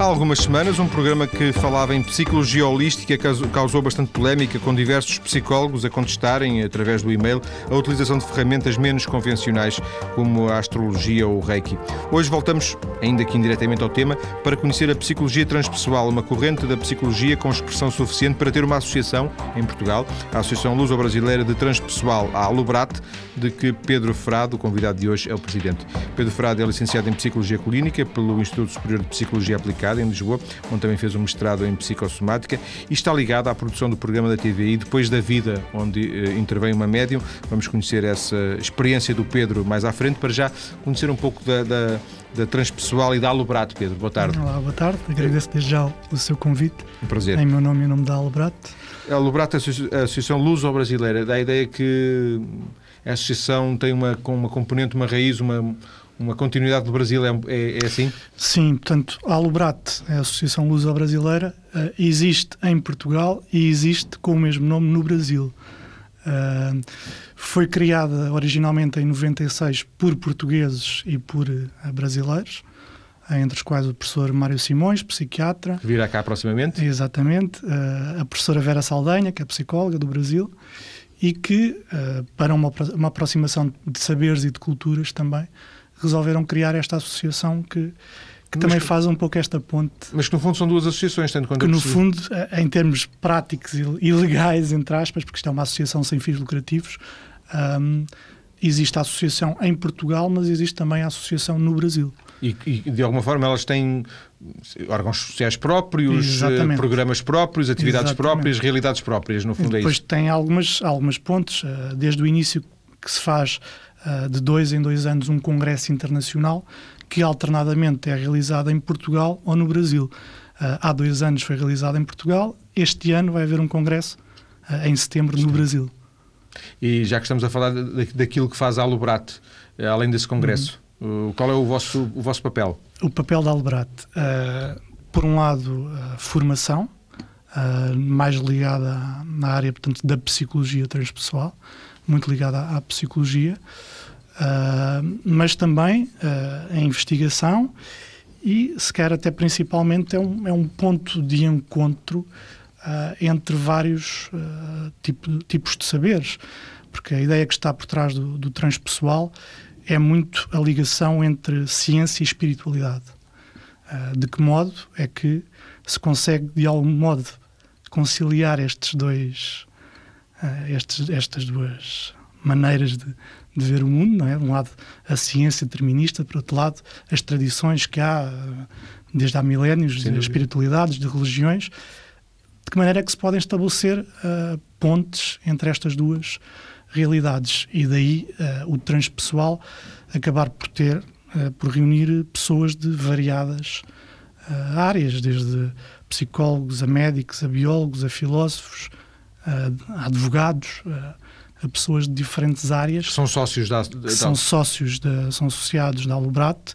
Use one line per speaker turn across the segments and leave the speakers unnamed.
Há algumas semanas, um programa que falava em psicologia holística causou bastante polémica, com diversos psicólogos a contestarem, através do e-mail, a utilização de ferramentas menos convencionais, como a astrologia ou o reiki. Hoje voltamos, ainda que indiretamente ao tema, para conhecer a psicologia transpessoal, uma corrente da psicologia com expressão suficiente para ter uma associação, em Portugal, a Associação Luso-Brasileira de Transpessoal, a Alubrat, de que Pedro Frado, o convidado de hoje, é o presidente. Pedro Frado é licenciado em Psicologia Clínica pelo Instituto Superior de Psicologia Aplicada em Lisboa, onde também fez um mestrado em psicossomática e está ligado à produção do programa da TVI Depois da Vida, onde uh, intervém uma médium. Vamos conhecer essa experiência do Pedro mais à frente, para já conhecer um pouco da, da, da transpessoal e da Alubrato. Pedro, boa tarde.
Olá, boa tarde. Agradeço desde já o seu convite.
Um prazer.
Em meu nome e em nome da Alubrato.
A Alubrato é a Associação Luso-Brasileira, dá a ideia que a associação tem uma, uma componente, uma raiz, uma, uma continuidade do Brasil, é, é, é assim?
Sim, portanto, a Alubrat, a Associação Luso-Brasileira, uh, existe em Portugal e existe com o mesmo nome no Brasil. Uh, foi criada originalmente em 96 por portugueses e por uh, brasileiros, entre os quais o professor Mário Simões, psiquiatra.
Que virá cá proximamente.
Exatamente. a professora Vera Saldanha, que é psicóloga do Brasil, e que, para uma, uma aproximação de saberes e de culturas também, resolveram criar esta associação que, que também faz um pouco esta ponte.
Mas que no fundo são duas associações, tanto quanto
Que no fundo, eh, em termos práticos e legais, entre aspas, porque isto é uma associação sem fins lucrativos, um, existe a associação em Portugal, mas existe também a associação no Brasil.
E, e de alguma forma elas têm órgãos sociais próprios, eh, Exatamente. programas próprios, atividades Exatamente. próprias, realidades próprias, no fundo
é
Depois é isso.
Depois tem algumas, algumas pontes, eh, desde o início que se faz uh, de dois em dois anos um congresso internacional que alternadamente é realizado em Portugal ou no Brasil. Uh, há dois anos foi realizado em Portugal, este ano vai haver um congresso uh, em setembro no Brasil.
E já que estamos a falar daquilo que faz a Alubrat, além desse congresso, uhum. qual é o vosso, o vosso papel?
O papel da Alubrat, por um lado, formação, mais ligada na área portanto, da psicologia transpessoal, muito ligada à, à psicologia, uh, mas também uh, a investigação e, se quer até principalmente, é um, é um ponto de encontro uh, entre vários tipo, tipos de saberes, porque a ideia que está por trás do, do transpessoal é muito a ligação entre ciência e espiritualidade. de que modo é que se consegue, de algum modo, conciliar estes dois uh, estes, estas duas maneiras de, de, ver o mundo, não é? De um lado a ciência determinista, por outro lado as tradições que há uh, desde há milénios, de espiritualidades, de religiões, de que maneira é que se podem estabelecer uh, pontes entre estas duas realidades e daí o transpessoal acabar por ter, por reunir pessoas de variadas áreas, desde psicólogos a médicos, a biólogos, a filósofos, a advogados, a pessoas de diferentes áreas.
São sócios da, da...
São sócios, da, são associados da Alubrat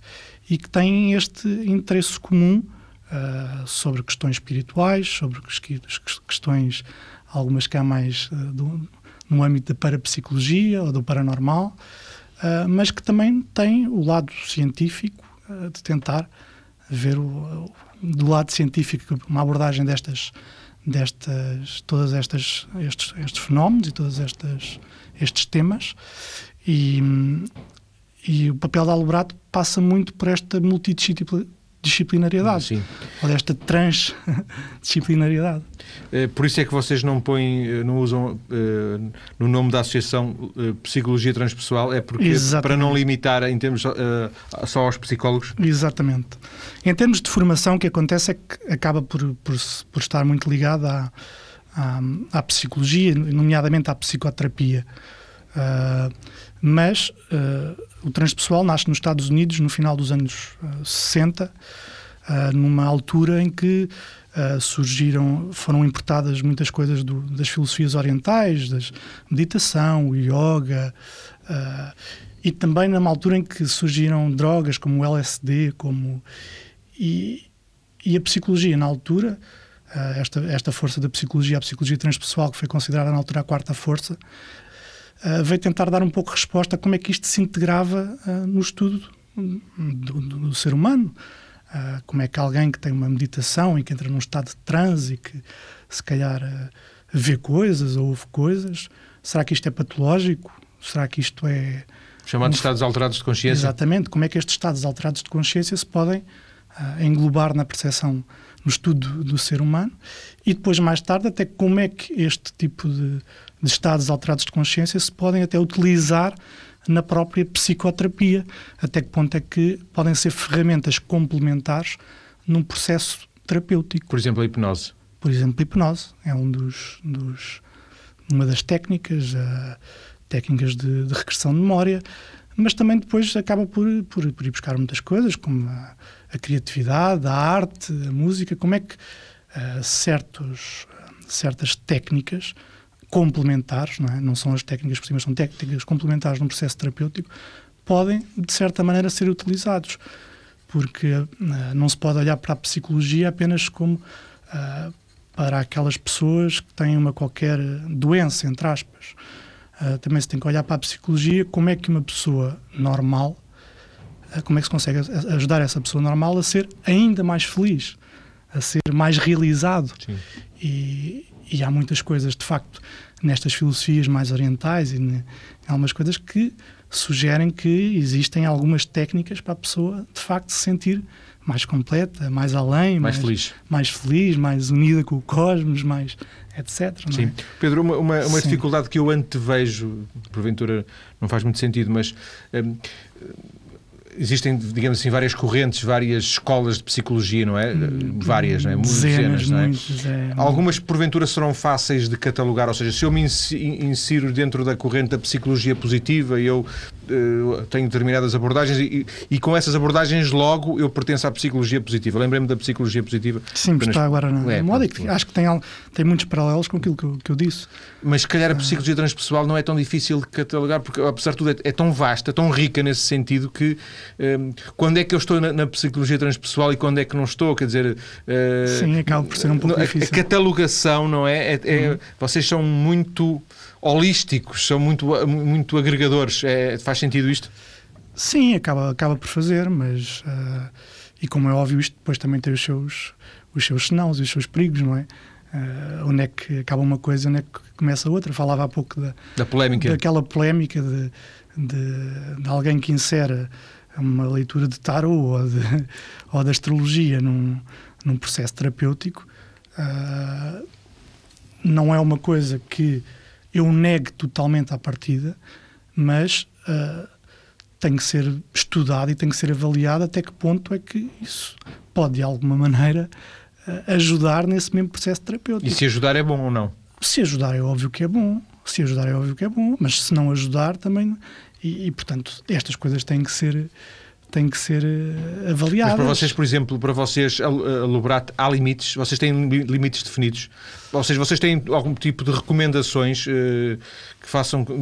e que têm este interesse comum uh, sobre questões espirituais, sobre questões, algumas que há mais uh, do, no âmbito da parapsicologia ou do paranormal, uh, mas que também têm o lado científico de tentar ver o, do lado científico uma abordagem destas destas todas estas estes, estes fenómenos e todos estas estes temas. E, e o papel da Albrato passa muito por esta multidisciplinariedade Sim. ou desta transdisciplinariedade
eh, por isso é que vocês não põem eh, não usam eh, no nome da associação psicologia transpessoal é porque Exatamente. para não limitar em termos só aos psicólogos
Exatamente em termos de formação, o que acontece é que acaba por, por, por estar muito ligado à, à, à, psicologia, nomeadamente à psicoterapia. Mas uh, o transpessoal nasce nos Estados Unidos no final dos anos uh, 60, uh, numa altura em que surgiram, foram importadas muitas coisas do, das filosofias orientais, da meditação, o yoga, e também numa altura em que surgiram drogas como o LSD, como e, e a psicologia, na altura, esta, esta força da psicologia, a psicologia transpessoal, que foi considerada na altura a quarta força, uh, veio tentar dar um pouco de resposta a como é que isto se integrava uh, no estudo do, do, do, ser humano. Uh, como é que alguém que tem uma meditação e que entra num estado de transe e que se calhar vê coisas ou ouve coisas, será que isto é patológico? Será que isto é.
Chamados um... estados alterados de consciência?
Exatamente. Como é que estes estados alterados de consciência se podem englobar na percepção, no estudo do ser humano? E depois, mais tarde, até como é que este tipo de, de estados alterados de consciência se podem até utilizar na própria psicoterapia. Até que ponto é que podem ser ferramentas complementares num processo terapêutico.
Por exemplo, a hipnose.
Por exemplo, a hipnose é um dos, dos uma das técnicas, uh, técnicas de, de, regressão de memória, mas também depois acaba por, por, por ir buscar muitas coisas, como a, a, criatividade, a arte, a música, como é que uh, certos, certas técnicas complementares, não, é? não são as técnicas por cima, são técnicas complementares num processo terapêutico, podem, de certa maneira, ser utilizados. Porque uh, não se pode olhar para a psicologia apenas como uh, para aquelas pessoas que têm uma qualquer doença, entre aspas. Uh, também se tem que olhar para a psicologia como é que uma pessoa normal, como é que se consegue ajudar essa pessoa normal a ser ainda mais feliz, a ser mais realizado. Sim. E, e há muitas coisas, de facto, nestas filosofias mais orientais e em algumas coisas que sugerem que existem algumas técnicas para a pessoa, de facto, se sentir mais completa, mais além,
mais, mais feliz,
mais feliz, mais unida com o cosmos, mais etc.
Sim. É? Pedro, uma, uma, uma dificuldade que eu antevejo, porventura não faz muito sentido, mas hum, existem, digamos assim, várias correntes, várias escolas de psicologia, não é? Hum, várias, não é?
Dezenas, não é? Muitos, é,
Algumas, porventura, serão fáceis de catalogar, ou seja, se eu me insiro dentro da corrente da psicologia positiva, eu uh, tenho determinadas abordagens e, e, com essas abordagens logo eu pertenço à psicologia positiva. Lembrei-me da psicologia positiva.
Sim, está agora na é, moda e acho que tem, tem muitos paralelos com aquilo que eu, que eu disse.
Mas se calhar a psicologia transpessoal não é tão difícil de catalogar, porque apesar de tudo é, é tão vasta, tão rica nesse sentido que um, quando é que eu estou na, na, psicologia transpessoal e quando é que não estou? Quer dizer,
uh, sim, acaba por ser um pouco
a,
difícil.
A catalogação, não é? é, é uhum. Vocês são muito holísticos, são muito, muito agregadores. É, faz sentido isto?
Sim, acaba, acaba por fazer, mas. Uh, e como é óbvio, isto depois também tem os seus, os seus e os seus perigos, não é? Uh, onde é que acaba uma coisa, onde é que começa outra? Falava há pouco da,
da polémica.
daquela polémica de, de, de alguém que insere uma leitura de tarot ou, de, ou de astrologia num, num processo terapêutico. Uh, não é uma coisa que eu negue totalmente à partida, mas uh, tem que ser estudado e tem que ser avaliado até que ponto é que isso pode, de alguma maneira, uh, ajudar nesse mesmo processo terapêutico.
E se ajudar é bom ou não?
Se ajudar é óbvio que é bom. Se ajudar é óbvio que é bom, mas se não ajudar também. E, e portanto, estas coisas têm que ser têm que ser avaliadas.
Mas para vocês, por exemplo, para vocês, Lubrat, há limites? Vocês têm limites definidos? Ou seja, vocês têm algum tipo de recomendações uh, que façam... Que...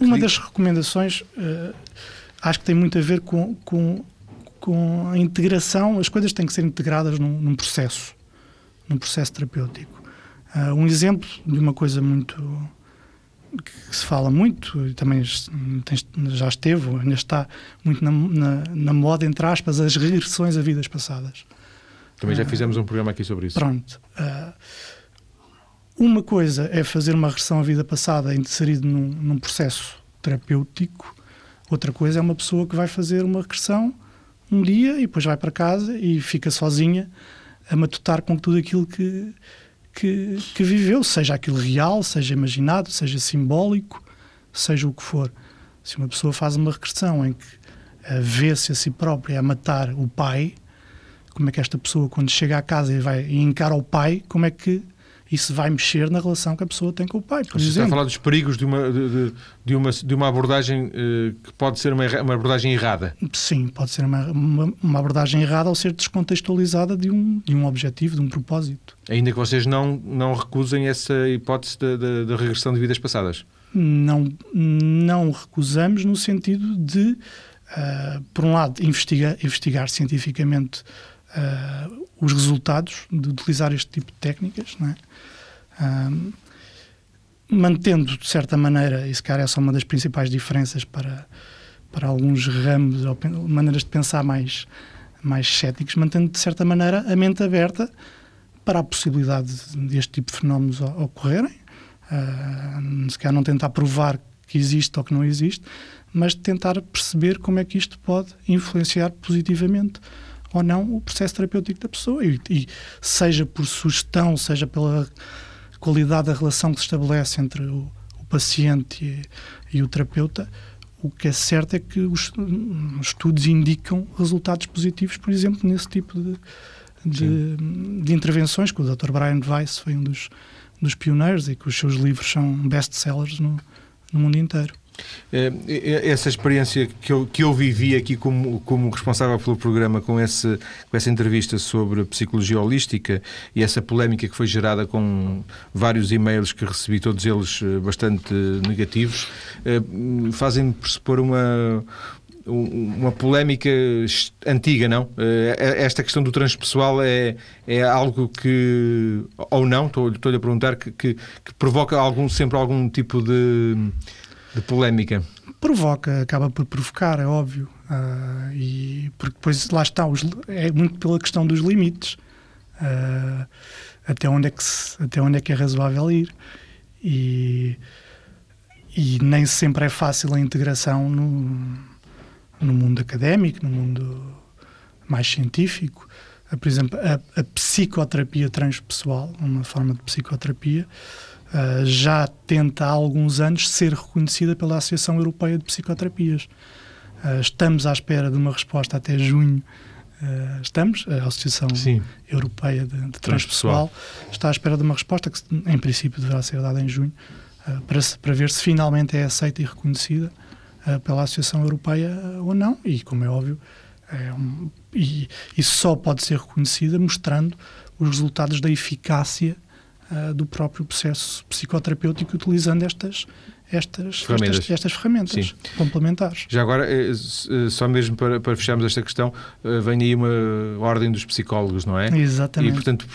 Uma das recomendações uh, acho que tem muito a ver com, com, com a integração, as coisas têm que ser integradas num, num processo, num processo terapêutico. Uh, um exemplo de uma coisa muito que se fala muito, e também já esteve, ainda está muito na, na, na, moda, entre aspas, as regressões a vidas passadas.
Também já ah, fizemos um programa aqui sobre isso.
Pronto. Uh, uma coisa é fazer uma regressão à vida passada inserido num, num, processo terapêutico, outra coisa é uma pessoa que vai fazer uma regressão um dia e depois vai para casa e fica sozinha a matutar com tudo aquilo que que, que viveu, seja aquilo real, seja imaginado, seja simbólico, seja o que for. Se uma pessoa faz uma regressão em que uh, vê-se a si própria a matar o pai, como é que esta pessoa, quando chega à casa e vai e encara o pai, como é que isso vai mexer na relação que a pessoa tem com o pai. Por
Você
exemplo.
está a falar dos perigos de uma, de, de uma, de uma abordagem uh, que pode ser uma, uma abordagem errada.
Sim, pode ser uma, uma, uma, abordagem errada ao ser descontextualizada de um, de um objetivo, de um propósito.
Ainda que vocês não, não recusem essa hipótese da regressão de vidas passadas?
Não, não recusamos no sentido de, uh, por um lado, investigar, investigar cientificamente uh, os resultados de utilizar este tipo de técnicas, não é? Mantendo, de certa maneira, e se calhar essa é uma das principais diferenças para, para alguns ramos ou maneiras de pensar mais, mais céticos, mantendo de certa maneira a mente aberta para a possibilidade deste tipo de fenómenos ocorrerem. Uh, se calhar não tentar provar que existe ou que não existe, mas tentar perceber como é que isto pode influenciar positivamente ou não o processo terapêutico da pessoa. E, e seja por sugestão, seja pela qualidade da relação que se estabelece entre o, o paciente e, e, o terapeuta, o que é certo é que os, os, estudos indicam resultados positivos, por exemplo, nesse tipo de, de, de intervenções, que o Dr. Brian Weiss foi um dos, dos pioneiros e que os seus livros são best-sellers no, no mundo inteiro.
É, é, essa experiência que eu, que eu vivi aqui como, como responsável pelo programa com, esse, com essa entrevista sobre psicologia holística e essa polémica que foi gerada com vários e-mails que recebi, todos eles eh, bastante negativos, eh, fazem-me pressupor uma, uma polémica antiga, não? Eh, esta questão do transpessoal é, é algo que, ou não, estou-lhe a perguntar, que, que, que provoca algum, sempre algum tipo de de polémica?
Provoca, acaba por provocar, é óbvio. Uh, e porque depois lá está, os, é muito pela questão dos limites. Uh, até, onde é que se, até onde é que é razoável ir. E, e nem sempre é fácil a integração no, no mundo académico, no mundo mais científico. Uh, por exemplo, a, a psicoterapia transpessoal, uma forma de psicoterapia, uh, já tenta há alguns anos ser reconhecida pela Associação Europeia de Psicoterapias. Uh, estamos à espera de uma resposta até junho. Uh, estamos, a Associação Sim. Europeia de, de Transpessoal está à espera de uma resposta que, em princípio, deverá ser dada em junho, para, para ver se finalmente é aceita e reconhecida pela Associação Europeia ou não. E, como é óbvio, é um, e, isso só pode ser reconhecida mostrando os resultados da eficácia uh, do próprio processo psicoterapêutico utilizando estas estas ferramentas, estas, estas ferramentas complementares.
Já agora, eh, eh, só mesmo para, para fecharmos esta questão, vem aí uma ordem dos psicólogos, não é?
Exatamente.
E, portanto,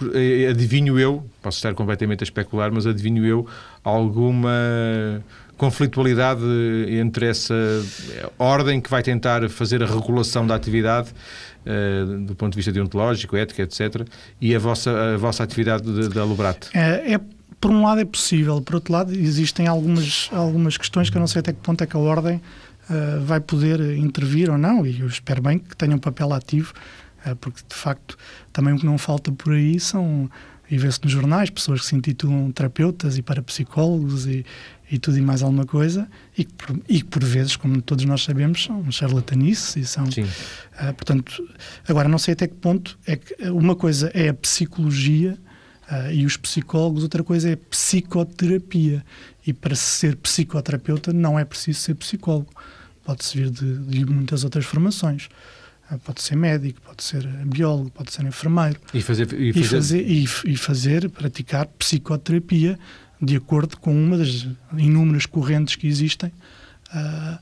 adivinho eu, posso estar completamente a especular, mas adivinho eu alguma conflitualidade entre essa ordem que vai tentar fazer a regulação da atividade uh, do ponto de vista deontológico, ética, etc., e a vossa, a vossa atividade da Lubrato?
É, é, por um lado é possível, por outro lado existem algumas, algumas questões que eu não sei até que ponto é que a Ordem uh, vai poder intervir ou não, e eu espero bem que tenha um papel ativo, uh, porque de facto também o que não falta por aí são e vê-se nos jornais pessoas que se intitulam terapeutas e parapsicólogos e, e tudo e mais alguma coisa, e que por, e por vezes, como todos nós sabemos, são charlatanices e são. Uh, portanto, agora não sei até que ponto é que uma coisa é a psicologia uh, e os psicólogos, outra coisa é a psicoterapia. E para ser psicoterapeuta não é preciso ser psicólogo, pode-se vir de, de muitas outras formações. Ah, pode ser médico, pode ser biólogo, pode ser enfermeiro.
E fazer, e
fazer... E fazer, e, e fazer praticar psicoterapia de acordo com uma das inúmeras correntes que existem uh,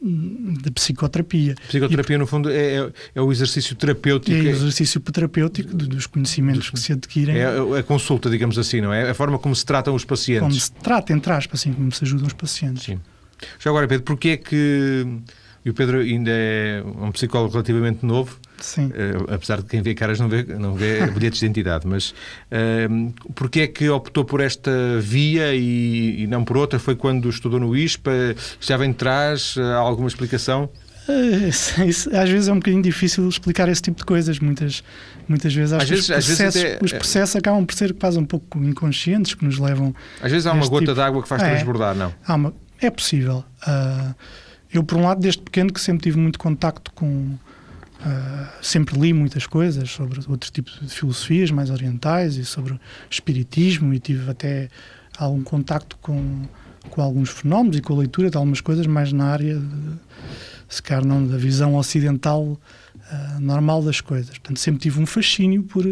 de psicoterapia.
Psicoterapia, e, no fundo, é, é, é, o exercício terapêutico. É
o exercício terapêutico dos conhecimentos dos, que se adquirem.
É a, consulta, digamos assim, não é? A forma como se tratam os pacientes.
Como se trata, entre aspas, assim, como se ajudam os pacientes. Sim.
Já agora, Pedro, porquê é que e o Pedro ainda é um psicólogo relativamente novo.
Sim.
Uh, apesar de quem vê caras não vê, não vê bilhetes de identidade. Mas uh, porquê é que optou por esta via e, e, não por outra? Foi quando estudou no ISPA? Já vem de trás? Há alguma explicação?
Isso, às vezes é um bocadinho difícil explicar esse tipo de coisas. Muitas, muitas vezes, às vezes, os processos, até... os processos acabam por ser quase um pouco inconscientes que nos levam.
Às vezes há uma gota tipo... d'água que faz é, transbordar, não?
Uma... É possível. Uh, eu, por um lado, desde pequeno que sempre tive muito contacto com. Uh, sempre li muitas coisas sobre outros tipos de filosofias mais orientais e sobre espiritismo e tive até algum contacto com, com alguns fenómenos e com a leitura de algumas coisas mais na área, de, se calhar não da visão ocidental uh, normal das coisas. Portanto, sempre tive um fascínio por,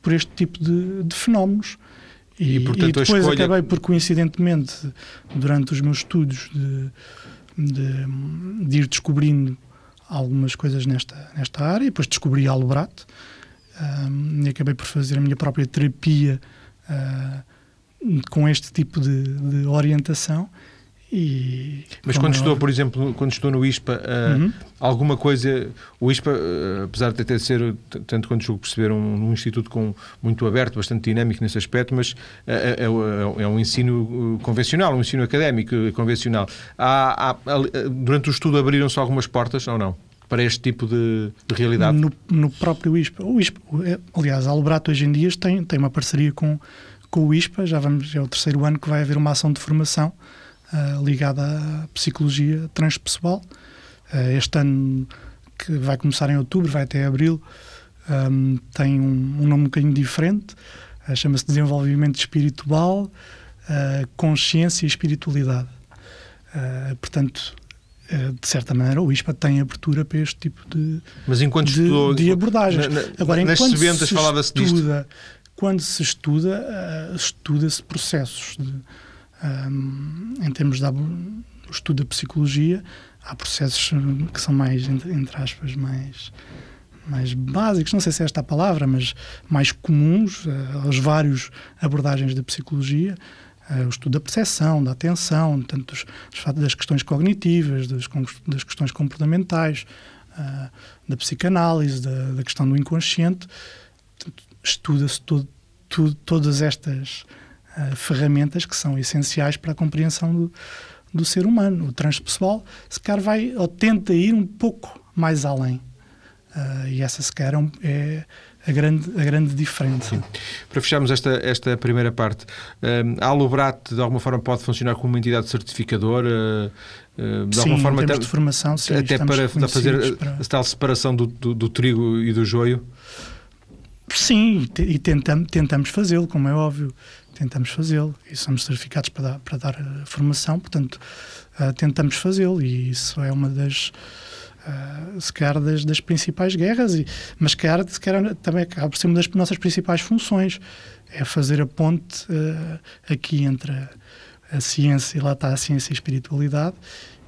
por este tipo de, de fenómenos. E, e, portanto, e depois escolha... acabei por, coincidentemente, durante os meus estudos de de, de, ir descobrindo algumas coisas nesta, nesta área. Depois descobri Alubrat um, e acabei por fazer a minha própria terapia uh, com este tipo de, de, orientação. E,
Mas quando estou, por exemplo, quando estou no ISPA, uh, uhum. alguma coisa. O ISPA, uh, apesar de ter ser, tanto quanto julgo perceber, um, um, instituto com, muito aberto, bastante dinâmico nesse aspecto, mas uh, é, é, um ensino convencional, um ensino académico convencional. Há, há, durante o estudo abriram-se algumas portas ou não? Para este tipo de, de realidade?
No, no, próprio ISPA. O ISPA aliás, a Albrato hoje em dia tem, tem uma parceria com, com o ISPA, já vamos, é o terceiro ano que vai haver uma ação de formação uh, ligada à psicologia transpessoal. Uh, este ano, que vai começar em outubro, vai até abril, um, tem um, um, nome um bocadinho diferente, uh, chama-se Desenvolvimento Espiritual, Consciência e Espiritualidade. portanto, de certa maneira, o ISPA tem abertura para este tipo de,
Mas enquanto
de,
estudou,
de abordagens.
Na, na, Agora, enquanto falava-se
disto. Quando se estuda, estuda-se processos de, um, em termos do estudo da psicologia, há processos que são mais, entre, aspas, mais mais básicos, não sei se é esta a palavra, mas mais comuns uh, vários abordagens da psicologia, uh, o estudo da percepção, da atenção, tanto dos, das questões cognitivas, das, das questões comportamentais, uh, da psicanálise, da, da, questão do inconsciente. Estuda-se todas estas uh, ferramentas que são essenciais para a compreensão do, do ser humano. O transpessoal, se calhar, vai ou tenta ir um pouco mais além. Uh, e essa, se calhar, é a grande, a grande diferença. Sim.
Para fecharmos esta, esta primeira parte, um, a Alubrat, de alguma forma, pode funcionar como uma entidade certificadora?
Uh, de sim, alguma forma, até, de formação, sim,
até para fazer para... a tal separação do, do, do trigo e do joio?
Sim, e tentamos, tentamos fazê-lo, como é óbvio tentamos fazê-lo e somos certificados para dar, para dar a formação, portanto, uh, tentamos fazê-lo e isso é uma das, uh, se calhar, das, das principais guerras, e, mas se calhar, se calhar também acaba por ser uma das nossas principais funções, é fazer a ponte uh, aqui entre a, a, ciência, e lá está a ciência e a espiritualidade,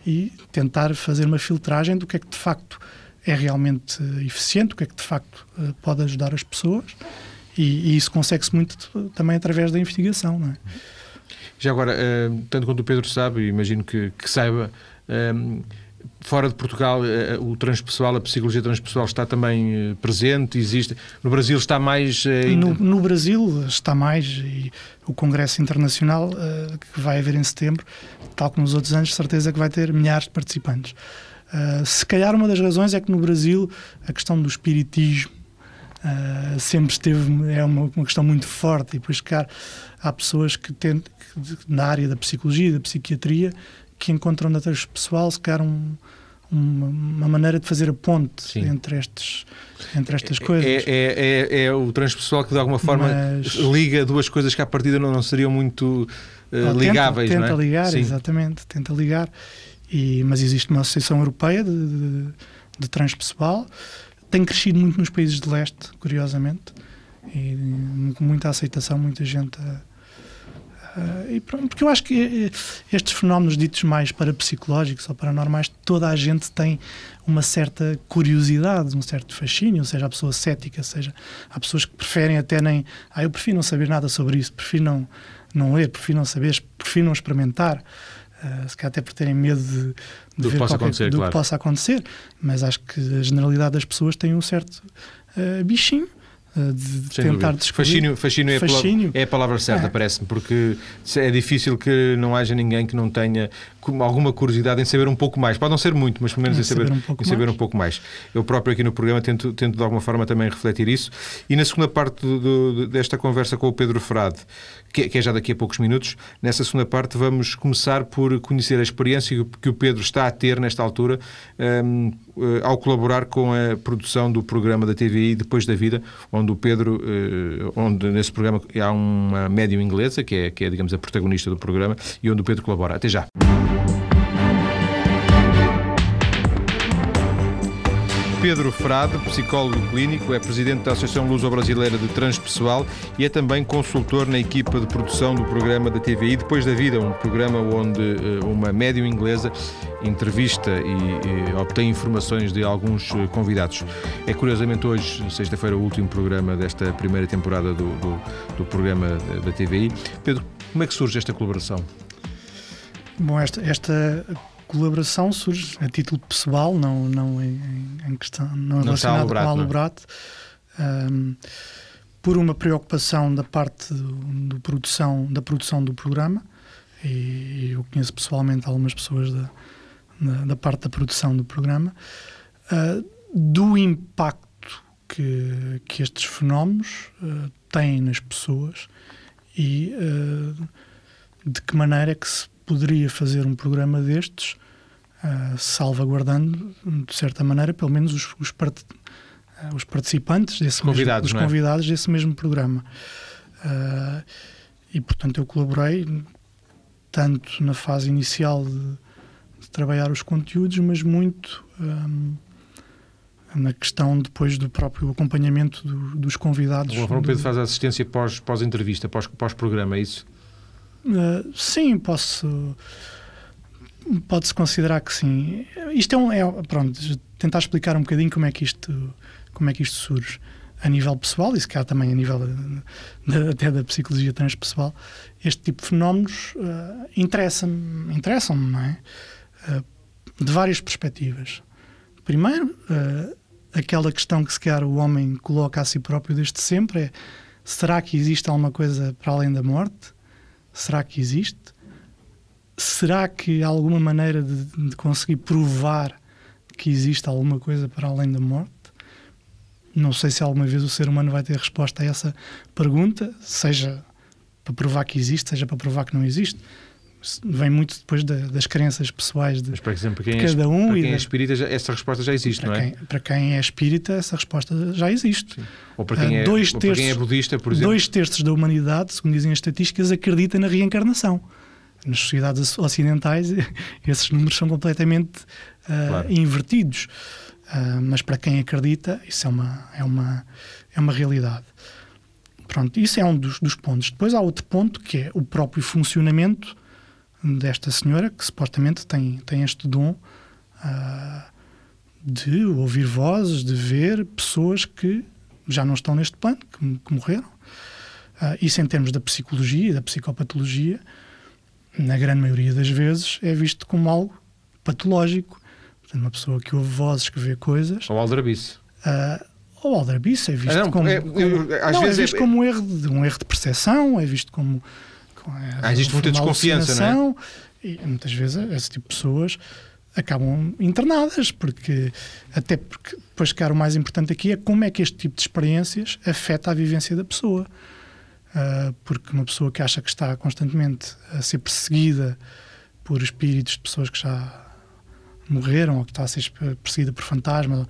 e tentar fazer uma filtragem do que é que de facto é realmente eficiente, o que é que de facto pode ajudar as pessoas e, e isso consegue-se muito também através da investigação, não é?
Já agora, uh, tanto quanto o Pedro sabe, imagino que, que saiba, uh, fora de Portugal, uh, o transpessoal, a psicologia transpessoal está também presente, existe. No Brasil está mais.
No, no, Brasil está mais, e o Congresso Internacional, que vai haver em setembro, tal como nos outros anos, certeza que vai ter milhares de participantes. se calhar uma das razões é que no Brasil a questão do espiritismo Uh, sempre esteve, é uma, uma, questão muito forte, e depois, cara, há pessoas que, têm, que na área da psicologia, da psiquiatria, que encontram na pessoal, se calhar, um, uma, uma, maneira de fazer a ponte entre, estes, entre estas coisas.
É, é, é, é, o transpessoal que, de alguma forma, Mas... liga duas coisas que, à partida, não, não seriam muito uh, ligáveis.
Tenta, tenta é? ligar, Sim. exatamente, tenta ligar. E, mas existe uma associação europeia de, de, de transpessoal tem crescido muito nos países de leste, curiosamente, e com muita aceitação, muita gente. Uh, e pronto, porque eu acho que eh, estes fenómenos ditos mais parapsicológicos ou paranormais, toda a gente tem uma certa curiosidade, um certo fascínio, seja a pessoa cética, seja há pessoas que preferem até nem. Ah, eu prefiro não saber nada sobre isso, prefiro não, não ler, prefiro não saber, prefiro não experimentar. Uh, se calhar até por terem medo de, de
do, ver
qualquer,
acontecer,
do
claro.
que possa acontecer, mas acho que a generalidade das pessoas tem um certo uh, bichinho uh, de Sem tentar dúvida. descobrir.
Fascínio, fascínio, é, fascínio. É a palavra certa, é. parece-me, porque é difícil que não haja ninguém que não tenha alguma curiosidade em saber um pouco mais. Pode não ser muito, mas pelo menos em, em saber, saber, um pouco, em saber um pouco mais. Eu próprio aqui no programa tento, tento de alguma forma também refletir isso. E na segunda parte do, do, desta conversa com o Pedro Frade, que, é já daqui a poucos minutos. Nessa segunda parte vamos começar por conhecer a experiência que o Pedro está a ter nesta altura um, eh, ao colaborar com a produção do programa da TVI Depois da Vida, onde o Pedro, uh, onde nesse programa há uma médium inglesa, que é, que é, digamos, a protagonista do programa, e onde o Pedro colabora. Até já. Pedro Frade, psicólogo clínico, é presidente da Associação Luso-Brasileira de Transpessoal e é também consultor na equipa de produção do programa da TVI Depois da Vida, um programa onde eh, uma médium inglesa entrevista e, e obtém informações de alguns eh, convidados. É curiosamente hoje, sexta-feira, o último programa desta primeira temporada do, do, do programa da TVI. Pedro, como é que surge esta colaboração?
Bom, esta, esta colaboração surge a título pessoal, não, não em, em questão, não, não relacionada com a Alubrato. Um, por uma preocupação da parte do, do, produção, da produção do programa, e eu conheço pessoalmente algumas pessoas da, da, da parte da produção do programa, uh, do impacto que, que estes fenómenos uh, têm nas pessoas e uh, de que maneira é que se poderia fazer um programa destes, uh, salvaguardando, de certa maneira, pelo menos os, os, part, uh, os participantes desse
convidados,
mesmo, os é? convidados desse mesmo programa. Uh, e, portanto, eu colaborei tanto na fase inicial de, de trabalhar os conteúdos, mas muito um, na questão depois do próprio acompanhamento do, dos convidados.
O Pedro do... faz a assistência pós-entrevista, pós pós-programa, é isso?
Uh, sim, posso. Pode-se considerar que sim. Isto é um. É, pronto, tentar explicar um bocadinho como é que isto, como é que isto surge a nível pessoal e se calhar também a nível de, até da psicologia transpessoal, este tipo de fenómenos uh, interessam-me, interessam-me, não é? Uh, de várias perspectivas. Primeiro, uh, aquela questão que se calhar o homem coloca a si próprio desde sempre é será que existe alguma coisa para além da morte? Será que existe? Será que há alguma maneira de, de conseguir provar que existe alguma coisa para além da morte? Não sei se alguma vez o ser humano vai ter resposta a essa pergunta, seja para provar que existe, seja para provar que não existe. Vem muito depois das crenças pessoais de, Mas, por exemplo, quem de é cada
é,
um.
Para quem
é
espírita, essa resposta já existe,
não
é?
Quem, para quem é espírita, essa resposta já existe. Sim.
Ou para quem, ah, é, dois terços, para quem é budista, por exemplo.
Dois terços da humanidade, segundo dizem as estatísticas, acredita na reencarnação. Nas sociedades ocidentais, esses números são completamente uh, claro. invertidos. Uh, mas para quem acredita, isso é uma, é uma, é uma realidade. Pronto, isso é um dos, dos pontos. Depois há outro ponto que é o próprio funcionamento desta senhora, que supostamente tem, tem este dom uh, de ouvir vozes, de ver pessoas que já não estão neste plano, que, que morreram. Uh, isso em termos da psicologia e da psicopatologia, na grande maioria das vezes, é visto como algo patológico Portanto, uma pessoa que ouve vozes, que vê coisas.
Ou aldrabice.
Uh, ou aldrabice é visto ah, não, como, é, eu, às não, é vezes é visto é, como um erro, de, um erro de percepção, é visto como.
É, ah, existe muita desconfiança, não
é? E muitas vezes esse tipo de pessoas acabam internadas, porque até porque depois, cara, o mais importante aqui é como é que este tipo de experiências afeta a vivência da pessoa. Uh, porque uma pessoa que acha que está constantemente a ser perseguida por espíritos de pessoas que já morreram ou que está a ser perseguida por fantasmas.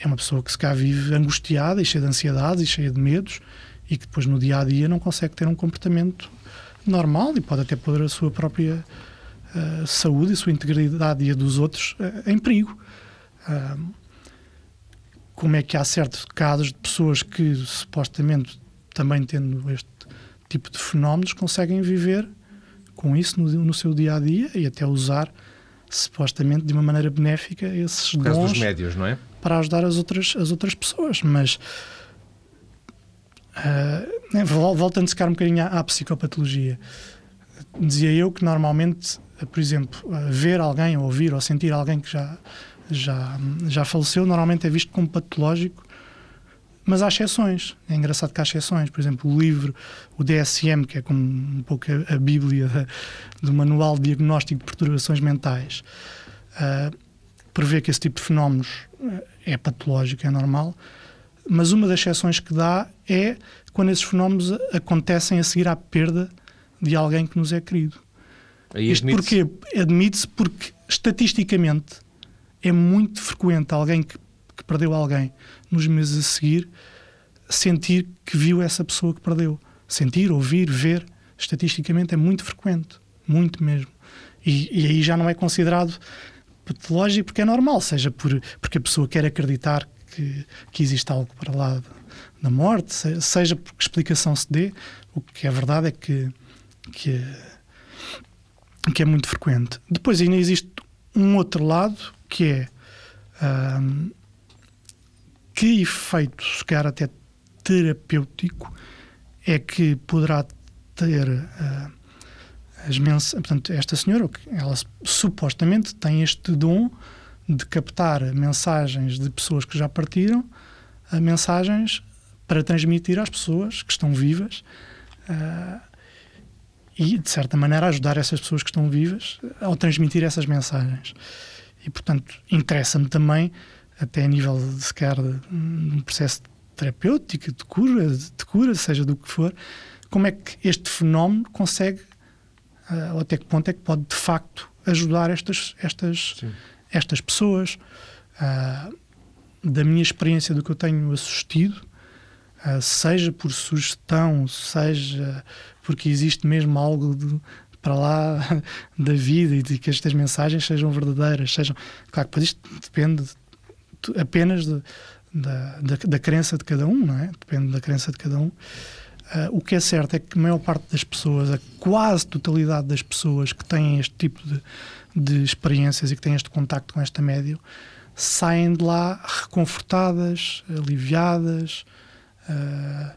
É uma pessoa que se cá vive angustiada e cheia de ansiedades e cheia de medos e que depois no dia a dia não consegue ter um comportamento normal e pode até pôr a sua própria uh, saúde e a sua integridade e a dos outros uh, em perigo. Uh, como é que há certos casos de pessoas que supostamente também tendo este tipo de fenómenos conseguem viver com isso no, no seu dia a dia e até usar supostamente de uma maneira benéfica esses dons
médios, é?
para ajudar as outras, as outras pessoas. Mas uh, voltando-se cá um bocadinho à, à, psicopatologia, dizia eu que normalmente, por exemplo, ver alguém, ouvir ou sentir alguém que já, já, já faleceu, normalmente é visto como patológico mas há exceções. É engraçado que há exceções. Por exemplo, o livro, o DSM, que é como um pouco a, a bíblia do Manual de Diagnóstico de Perturbações Mentais, uh, prevê que esse tipo de fenómenos é patológico, é normal, mas uma das exceções que dá é quando esses fenómenos acontecem a seguir à perda de alguém que nos é querido.
Aí
Isto porque admite-se porque estatisticamente é muito frequente alguém que que perdeu alguém, nos meses a seguir, sentir que viu essa pessoa que perdeu. Sentir, ouvir, ver, estatisticamente é muito frequente, muito mesmo. E, e aí já não é considerado patológico porque é normal, seja por, porque a pessoa quer acreditar que, que existe algo para lá da morte, seja porque explicação se dê, o que é verdade é que, que, é, que é muito frequente. Depois ainda existe um outro lado que é hum, que efeito, se calhar até terapêutico, é que poderá ter uh, as mens portanto, esta senhora, ela supostamente tem este dom de captar mensagens de pessoas que já partiram, mensagens para transmitir às pessoas que estão vivas uh, e, de certa maneira, ajudar essas pessoas que estão vivas ao transmitir essas mensagens. E, portanto, interessa-me também, até a nível de sequer de um processo terapêutico, de cura, de cura, seja do que for, como é que este fenómeno consegue, uh, ou até que ponto é que pode de facto ajudar estas, estas, estas pessoas. Uh, da minha experiência, do que eu tenho assistido, uh, seja por sugestão, seja porque existe mesmo algo de, para lá da vida e de que estas mensagens sejam verdadeiras, sejam. Claro que isto depende de, apenas de, da, da, da, crença de cada um, não é? Depende da crença de cada um. Uh, o que é certo é que a maior parte das pessoas, a quase totalidade das pessoas que têm este tipo de, de experiências e que têm este contacto com esta médio, saem de lá reconfortadas, aliviadas, uh,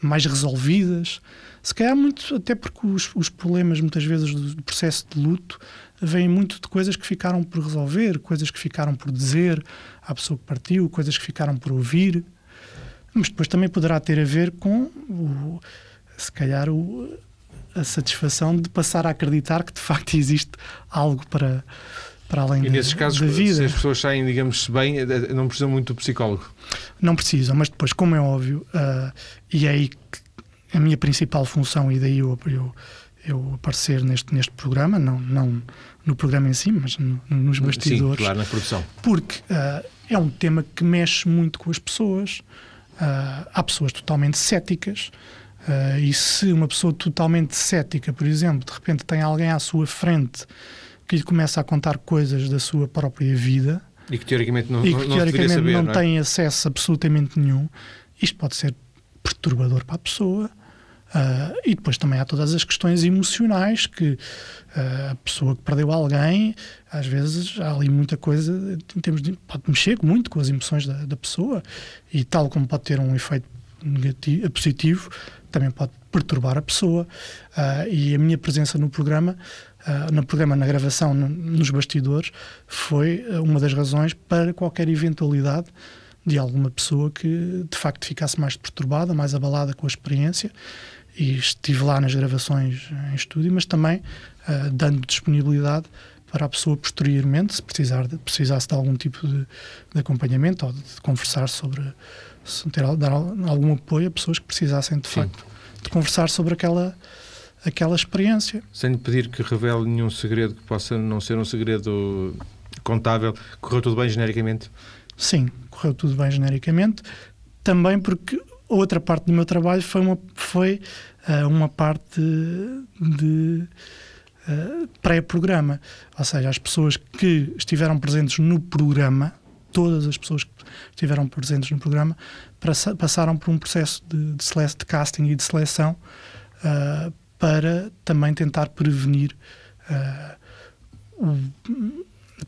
mais resolvidas. Se calhar muito, até porque os, os, problemas muitas vezes do processo de luto vêm muito de coisas que ficaram por resolver, coisas que ficaram por dizer à pessoa que partiu, coisas que ficaram por ouvir mas depois também poderá ter a ver com, o, se calhar, o, a satisfação de passar a acreditar que de facto existe algo para, para além
e nesses casos,
da vida.
se as pessoas saem, digamos, bem, eh, eh, não precisam muito do psicólogo?
Não precisam, mas depois, como é óbvio, uh, e é aí que a minha principal função, e daí eu, eu, eu aparecer neste, neste programa, não, não no programa em si, mas no, nos bastidores.
Sim, claro, na produção.
Porque uh, é um tema que mexe muito com as pessoas. Uh, há pessoas totalmente céticas. Uh, e se uma pessoa totalmente cética, por exemplo, de repente tem alguém à sua frente que lhe começa a contar coisas da sua própria vida
e que teoricamente não,
e que,
não,
teoricamente
saber,
não,
não é?
tem acesso absolutamente nenhum, isto pode ser perturbador para a pessoa. Uh, e depois também há todas as questões emocionais que uh, a pessoa que perdeu alguém, às vezes há ali muita coisa em termos de, pode mexer muito com as emoções da, da pessoa e tal como pode ter um efeito negativo, positivo, também pode perturbar a pessoa. Uh, e a minha presença no programa, no programa, na gravação, no, nos bastidores, foi uma das razões para qualquer eventualidade de alguma pessoa que de facto ficasse mais perturbada, mais abalada com a experiência e estive lá nas gravações em estúdio, mas também uh, dando disponibilidade para a pessoa posteriormente, se precisar de, precisasse de algum tipo de, de acompanhamento ou de, de, conversar sobre, se ter, dar algum apoio a pessoas que precisassem de Sim. facto de conversar sobre aquela aquela experiência.
Sem pedir que revele nenhum segredo que possa não ser um segredo contável, correu tudo bem genericamente?
Sim, correu tudo bem genericamente, também porque outra parte do meu trabalho foi uma, foi, uh, uma parte de uh, pré-programa. Ou seja, as pessoas que estiveram presentes no programa, todas as pessoas que estiveram presentes no programa, passaram por um processo de, de, de casting e de seleção uh, para também tentar prevenir o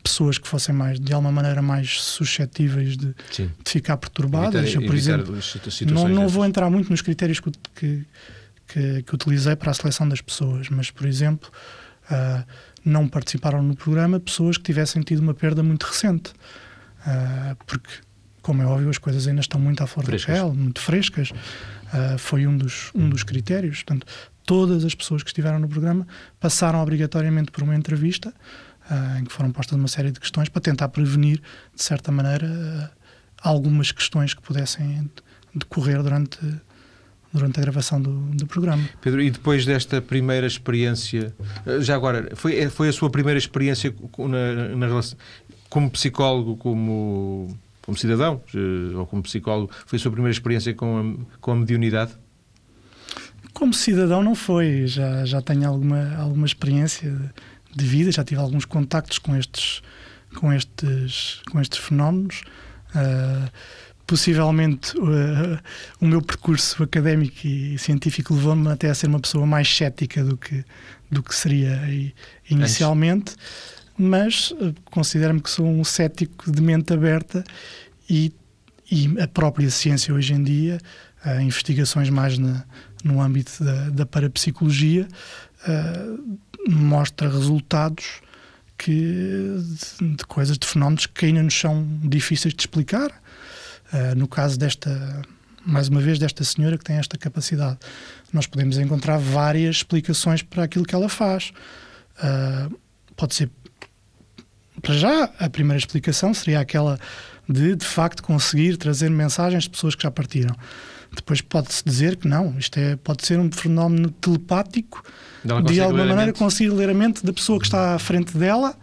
pessoas que fossem mais, de alguma maneira, mais suscetíveis de, de ficar perturbadas. Evitar, Eu, por exemplo, não, não vou entrar muito nos critérios que, que, que, que, utilizei para a seleção das pessoas, mas, por exemplo, uh, não participaram no programa pessoas que tivessem tido uma perda muito recente. Uh, porque, como é óbvio, as coisas ainda estão muito à flor da pele, muito frescas. Uh, foi um dos, um dos critérios. Portanto, todas as pessoas que estiveram no programa passaram obrigatoriamente por uma entrevista em que foram postas uma série de questões para tentar prevenir, de certa maneira, algumas questões que pudessem decorrer durante, durante a gravação do, do, programa.
Pedro, e depois desta primeira experiência, ah, já agora, foi, é, foi a sua primeira experiência na, na relação, como psicólogo, como, como cidadão, ou como psicólogo, foi a sua primeira experiência com a, com a mediunidade?
Como cidadão não foi, já, já tenho alguma, alguma experiência de vida, já tive alguns contactos com estes, com estes, com estes fenómenos. Uh, possivelmente uh, o meu percurso académico e científico levou-me até a ser uma pessoa mais cética do que, do que seria inicialmente, mas uh, considero-me que sou um cético de mente aberta e, e a própria ciência hoje em dia, uh, investigações mais na, no âmbito da, da parapsicologia, uh, mostra resultados que, de, de, coisas, de fenómenos que ainda nos são difíceis de explicar. Uh, no caso desta, mais uma vez, desta senhora que tem esta capacidade, nós podemos encontrar várias explicações para aquilo que ela faz. Uh, pode ser, para já, a primeira explicação seria aquela de, de facto, conseguir trazer mensagens de pessoas que já partiram. Depois pode-se dizer que não, isto é, pode ser um fenómeno telepático, de alguma maneira conseguir ler a mente da pessoa que está à frente dela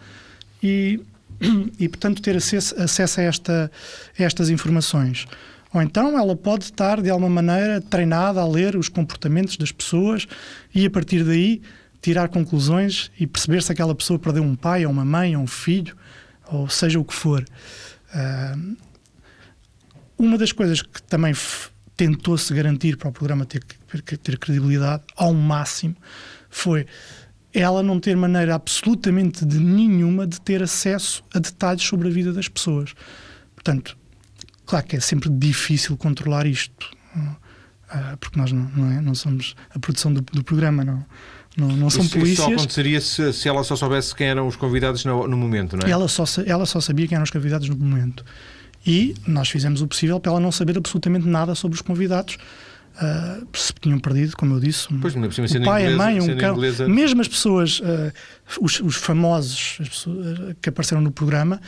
e, e portanto, ter acesso, acesso a, esta, estas informações. Ou então ela pode estar, de alguma maneira, treinada a ler os comportamentos das pessoas e, a partir daí, tirar conclusões e perceber se aquela pessoa perdeu um pai, ou uma mãe, ou um filho, ou seja o que for. Uh, uma das coisas que também tentou-se garantir para o programa ter, ter credibilidade ao máximo foi ela não ter maneira absolutamente de nenhuma de ter acesso a detalhes sobre a vida das pessoas. Portanto, claro que é sempre difícil controlar isto, uh, porque nós não, não, é? não, somos a produção do, do programa, não. Não, não são
isso,
polícias. Isso
só aconteceria se, se, ela só soubesse quem eram os convidados no, no momento, não é?
Ela só, ela só sabia quem eram os convidados no momento. E nós fizemos o possível para ela não saber absolutamente nada sobre os convidados. Uh, se tinham perdido, como eu disse, um,
pois, o
pai,
inglesa,
a mãe, um
cão.
Mesmo as pessoas, uh, os, os, famosos as pessoas ah, que apareceram no programa,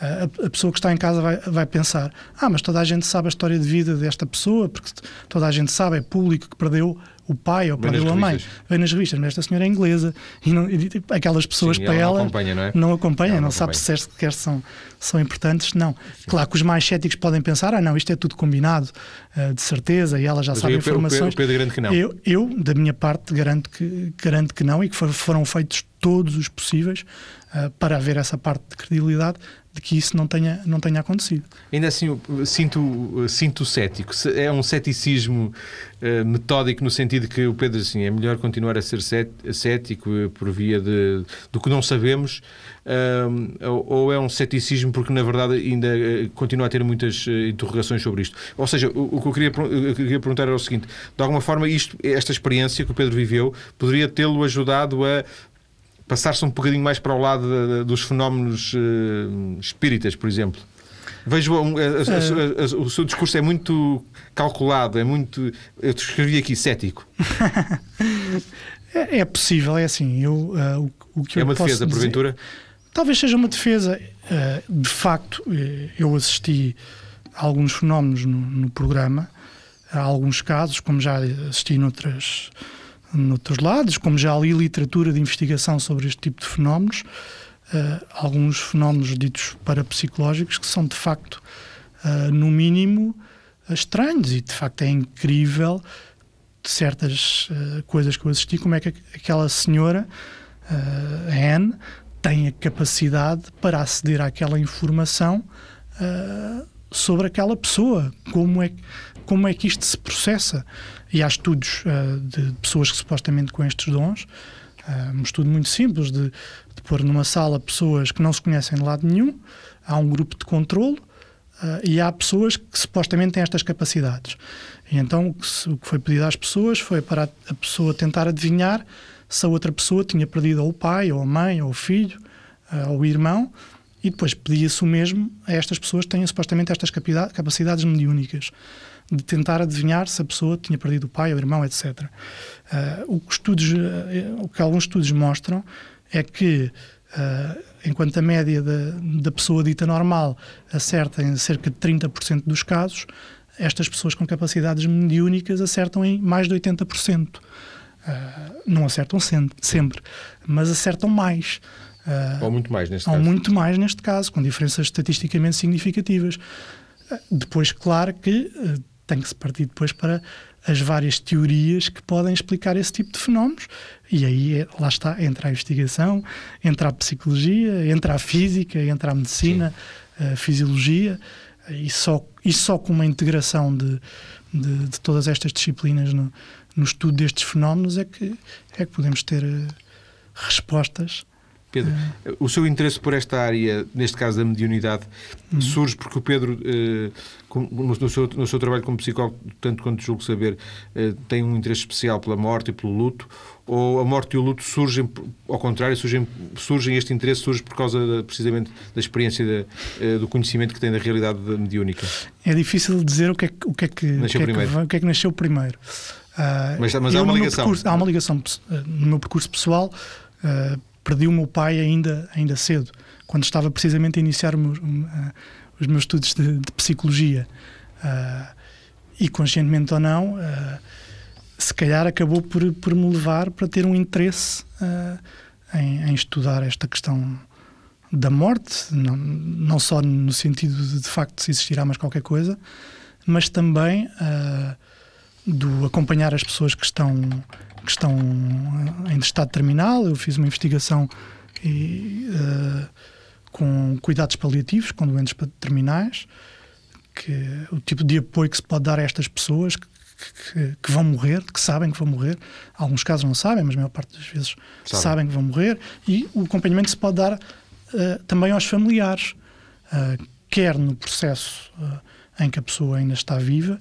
a, a, pessoa que está em casa vai, vai pensar: ah, mas toda a gente sabe a história de vida desta pessoa, porque toda a gente sabe, é público que perdeu o pai ou perdeu a mãe. Vem nas revistas, mas esta senhora é inglesa e, não, e tipo, aquelas pessoas Sim, para ela,
não acompanha, não, é?
não acompanha, não, não sabe se sequer são, são importantes. Não. Sim. Claro que os mais céticos podem pensar: ah, não, isto é tudo combinado, uh, de certeza, e ela já mas sabe informações.
O Pedro garante que não.
Eu, eu, da minha parte, garanto que, garanto que não e que foram feitos todos os possíveis uh, para haver essa parte de credibilidade de que isso não tenha, não tenha acontecido.
Ainda assim, sinto, sinto cético. É um ceticismo uh, metódico no sentido que o Pedro assim, é melhor continuar a ser cético uh, por via de, do que não sabemos, uh, ou, ou, é um ceticismo porque na verdade ainda continua a ter muitas interrogações sobre isto. Ou seja, o, o que eu queria, eu queria perguntar era o seguinte: de alguma forma, isto, esta experiência que o Pedro viveu poderia tê-lo ajudado a passar-se um bocadinho mais para o lado de, de, dos fenómenos uh, espíritas, por exemplo. Vejo um, a, a, a, o seu discurso é muito calculado, é muito. Eu escrevi aqui cético.
é, é, possível, é assim. Eu, uh, o, o, que
é uma defesa,
dizer,
porventura?
Talvez seja uma defesa. Uh, de facto, eu assisti a alguns fenómenos no, no programa, a alguns casos, como já assisti noutras noutros lados, como já li literatura de investigação sobre este tipo de fenómenos, uh, alguns fenómenos ditos parapsicológicos que são de facto, uh, no mínimo, estranhos e de facto é incrível certas uh, coisas que eu assisti, como é que aquela senhora, uh, Anne, tem a capacidade para aceder àquela informação sobre aquela pessoa, como é, como é que isto se processa. E há estudos uh, de pessoas que supostamente com estes dons, uh, um estudo muito simples de, de, pôr numa sala pessoas que não se conhecem de lado nenhum, há um grupo de controlo uh, e há pessoas que supostamente têm estas capacidades. E então o que, se, o que foi pedido às pessoas foi para a pessoa tentar adivinhar se a outra pessoa tinha perdido ou o pai, ou a mãe, ou o filho, ou o irmão, e depois pedia-se o mesmo a estas pessoas que têm supostamente estas capacidades mediúnicas de tentar adivinhar se a pessoa tinha perdido o pai, o irmão, etc. Uh, o, que estudos, uh, o que alguns estudos mostram é que, uh, enquanto a média da, da pessoa dita normal acerta em cerca de 30% dos casos, estas pessoas com capacidades mediúnicas acertam em mais de 80%. não acertam sempre, mas acertam mais.
ou muito mais neste
ou
caso.
Ou muito mais neste caso, com diferenças estatisticamente significativas. Depois, claro que tem que se partir depois para as várias teorias que podem explicar esse tipo de fenómenos. E aí, é, lá está, entra a investigação, entra a psicologia, entra a física, entra a medicina, Sim. a fisiologia, e só, e só com uma integração de, de, de todas estas disciplinas no, no, estudo destes fenómenos é que, é que podemos ter uh, respostas
Pedro, o seu interesse por esta área, neste caso da mediunidade, uhum. surge porque o Pedro, eh, no, seu, no seu trabalho como psicólogo, tanto quanto julgo saber, eh, tem um interesse especial pela morte e pelo luto, ou a morte e o luto surgem, ao contrário, surgem, surgem este interesse surge por causa da, precisamente da experiência da, eh, do conhecimento que tem da realidade mediúnica?
É difícil dizer o que é, o que, é que, nasceu o que, é que, o que, é que nasceu primeiro.
Uh, mas, mas há uma ligação.
Percurso, há uma ligação no meu percurso pessoal. Uh, perdi o meu pai ainda, ainda cedo, quando estava precisamente a iniciar uh, os meus estudos de, de psicologia. Uh, e conscientemente ou não, uh, se calhar acabou por, por me levar para ter um interesse em, em, estudar esta questão da morte, não, não só no sentido de, de facto se existirá mais qualquer coisa, mas também do acompanhar as pessoas que estão que estão em estado terminal. Eu fiz uma investigação e, uh, com cuidados paliativos, com doentes terminais, que o tipo de apoio que se pode dar a estas pessoas que, que, que, vão morrer, que sabem que vão morrer. Alguns casos não sabem, mas a maior parte das vezes Sabe. sabem que vão morrer. E o acompanhamento que se pode dar uh, também aos familiares, uh, quer no processo em que a pessoa ainda está viva,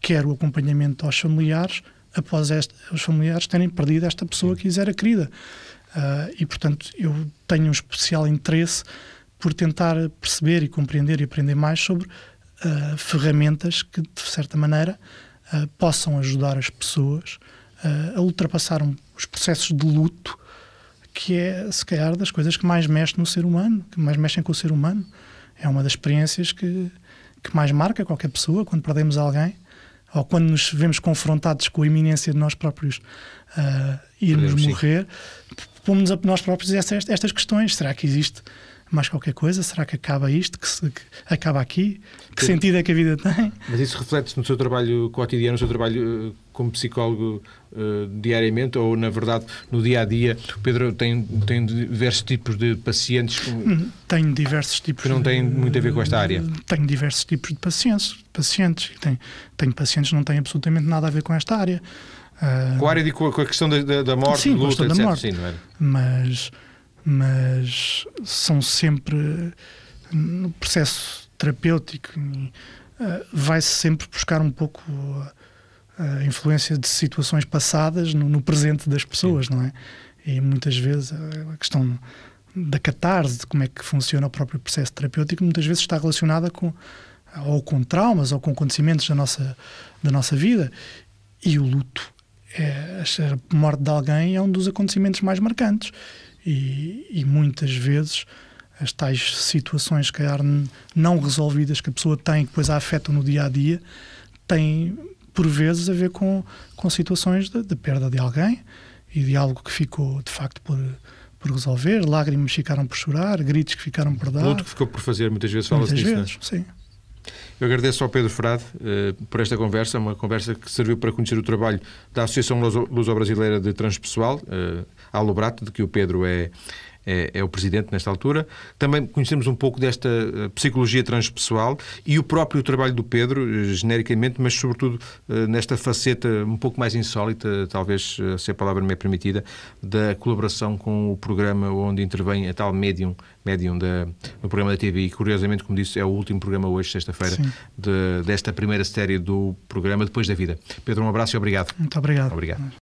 quer o acompanhamento aos familiares após este, os familiares terem perdido esta pessoa que lhes era querida. Uh, e, portanto, eu tenho um especial interesse por tentar perceber e compreender e aprender mais sobre uh, ferramentas que, de certa maneira, uh, possam ajudar as pessoas a ultrapassar um, os processos de luto, que é, se calhar, das coisas que mais mexem no ser humano, que mais mexem com o ser humano. É uma das experiências que, que mais marca qualquer pessoa quando perdemos alguém ou quando nos vemos confrontados com a iminência de nós próprios uh, irmos Podemos, morrer, pomos a nós próprios estas, estas questões. Será que existe mais qualquer coisa? Será que acaba isto? Que, se, que acaba aqui? Que sentido é que a vida tem?
Mas isso reflete-se no seu trabalho cotidiano, no seu trabalho uh, como psicólogo uh, diariamente ou, na verdade, no dia a dia? Pedro tem, tem diversos tipos de pacientes? Hum,
tenho diversos tipos.
Que não têm muito a ver com esta área?
Tenho diversos tipos de pacientes. pacientes. Tenho, tenho pacientes que não têm absolutamente nada a ver com esta área.
Uh, com a área de com a questão da, da morte, sim, luta, etc. Da morte. Sim, não?
Mas mas são sempre no processo terapêutico uh, vai-se sempre buscar um pouco a influência de situações passadas no, no presente das pessoas, Sim. não é? E muitas vezes a questão da catarse, de como é que funciona o próprio processo terapêutico, muitas vezes está relacionada com ou com traumas ou com acontecimentos da nossa, da nossa vida. E o luto, é, a morte de alguém é um dos acontecimentos mais marcantes e, e muitas vezes as tais situações, se calhar, não resolvidas que a pessoa tem, que depois a afetam no dia a dia, têm, por vezes, a ver com, com situações de, de perda de alguém e de algo que ficou, de facto, por, por resolver, lágrimas ficaram por chorar, gritos que ficaram por dar.
Luto que ficou por fazer, muitas vezes fala-se
disso.
Muitas
vezes, sim.
Eu agradeço ao Pedro Frade uh, por esta conversa, uma conversa que serviu para conhecer o trabalho da Associação Luso-Brasileira de Transpessoal, uh, Alobrato, de que o Pedro é, é, é, o presidente nesta altura. Também conhecemos um pouco desta eh, psicologia transpessoal e o próprio trabalho do Pedro, eh, genericamente, mas sobretudo eh, nesta faceta um pouco mais insólita, talvez se a palavra me é permitida, da colaboração com o programa onde intervém a tal médium, médium da, no programa da TV. E, curiosamente, como disse, é o último programa hoje, sexta-feira, de, desta primeira série do programa Depois da Vida. Pedro, um abraço e obrigado.
Muito obrigado.
Obrigado.